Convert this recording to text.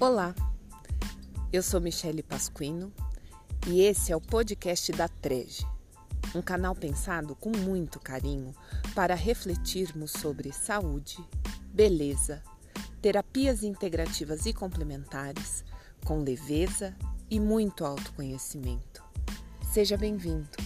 Olá, eu sou Michele Pasquino e esse é o podcast da Trege, um canal pensado com muito carinho para refletirmos sobre saúde, beleza, terapias integrativas e complementares, com leveza e muito autoconhecimento. Seja bem-vindo!